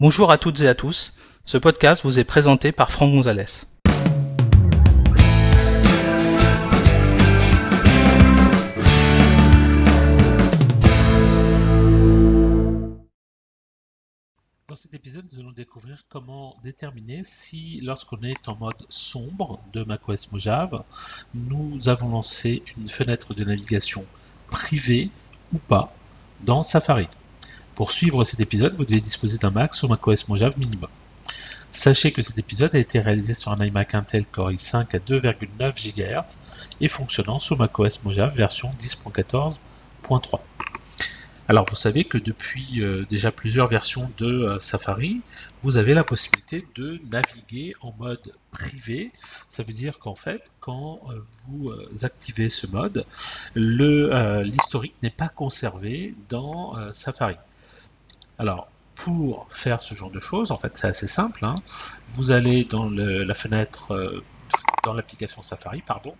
Bonjour à toutes et à tous, ce podcast vous est présenté par Franck Gonzalez. Dans cet épisode, nous allons découvrir comment déterminer si, lorsqu'on est en mode sombre de macOS Mojave, nous avons lancé une fenêtre de navigation privée ou pas dans Safari. Pour suivre cet épisode, vous devez disposer d'un Mac sur macOS Mojave minimum. Sachez que cet épisode a été réalisé sur un iMac Intel Core i5 à 2,9 GHz et fonctionnant sous macOS Mojave version 10.14.3. Alors vous savez que depuis euh, déjà plusieurs versions de euh, Safari, vous avez la possibilité de naviguer en mode privé. Ça veut dire qu'en fait, quand euh, vous activez ce mode, l'historique n'est pas conservé dans Safari. Alors, pour faire ce genre de choses, en fait, c'est assez simple. Hein. Vous allez dans la fenêtre, euh, dans l'application Safari, pardon,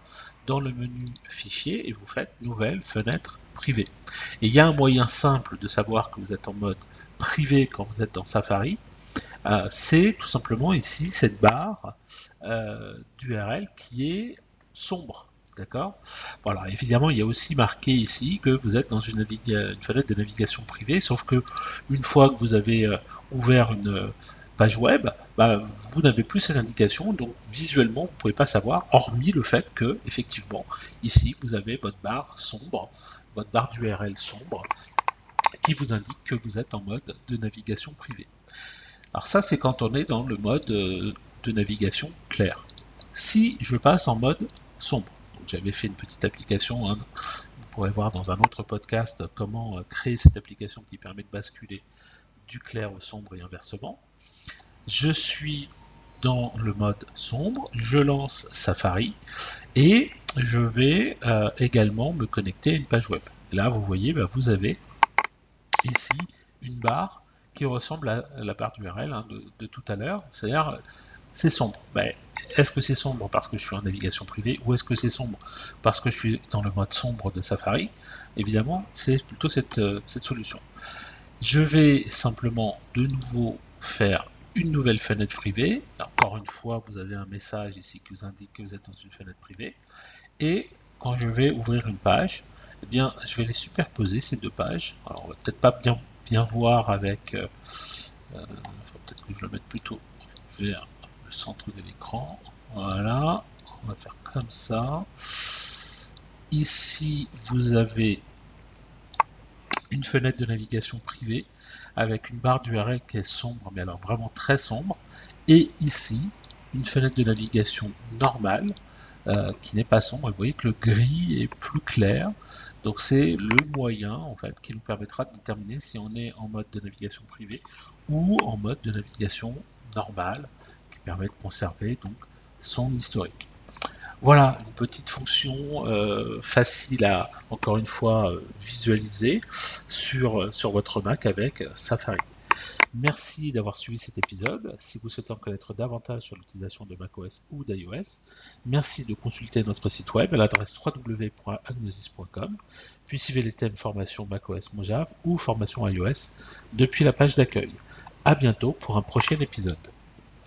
dans le menu Fichier et vous faites Nouvelle fenêtre privée. Et il y a un moyen simple de savoir que vous êtes en mode privé quand vous êtes dans Safari. Euh, c'est tout simplement ici cette barre euh, d'URL qui est sombre. D'accord? Voilà, évidemment, il y a aussi marqué ici que vous êtes dans une, fenêtre de navigation privée, sauf que une fois que vous avez euh, ouvert une euh, page web, bah, vous n'avez plus cette indication, donc visuellement, vous ne pouvez pas savoir, hormis le fait que, effectivement, ici, vous avez votre barre sombre, votre barre d'URL sombre, qui vous indique que vous êtes en mode de navigation privée. Alors ça, c'est quand on est dans le mode euh, de navigation clair. Si je passe en mode sombre, j'avais fait une petite application. Hein. Vous pourrez voir dans un autre podcast comment euh, créer cette application qui permet de basculer du clair au sombre et inversement. Je suis dans le mode sombre, je lance Safari et je vais euh, également me connecter à une page web. Là, vous voyez, bah, vous avez ici une barre qui ressemble à la barre d'URL hein, de, tout à l'heure, c'est-à-dire c'est sombre. Ben, est-ce que c'est sombre parce que je suis en navigation privée ou est-ce que c'est sombre parce que je suis dans le mode sombre de Safari? Évidemment, c'est plutôt cette, euh, cette solution. Je vais simplement de nouveau faire une nouvelle fenêtre privée. Encore une fois, vous avez un message ici qui vous indique que vous êtes dans une fenêtre privée. Et quand je vais ouvrir une page, eh bien, je vais les superposer, ces deux pages. Alors, on va peut-être pas bien, bien voir avec... Euh, euh peut-être que je le mette plutôt vers centre de l'écran. Voilà, on va faire comme ça. Ici, vous avez une fenêtre de navigation privée avec une barre d'URL qui est sombre, mais alors vraiment très sombre. Et ici, une fenêtre de navigation normale euh, qui n'est pas sombre. vous voyez que le gris est plus clair. Donc c'est le moyen en fait qui nous permettra de déterminer si on est en mode de navigation privée ou en mode de navigation normale permet de conserver donc son historique. Voilà une petite fonction euh, facile à, encore une fois, euh, visualiser sur, sur votre Mac avec Safari. Merci d'avoir suivi cet épisode. Si vous souhaitez en connaître davantage sur l'utilisation de macOS ou d'iOS, merci de consulter notre site web à l'adresse www.agnosis.com, puis suivez les thèmes formation macOS Mojave ou formation iOS depuis la page d'accueil. À bientôt pour un prochain épisode.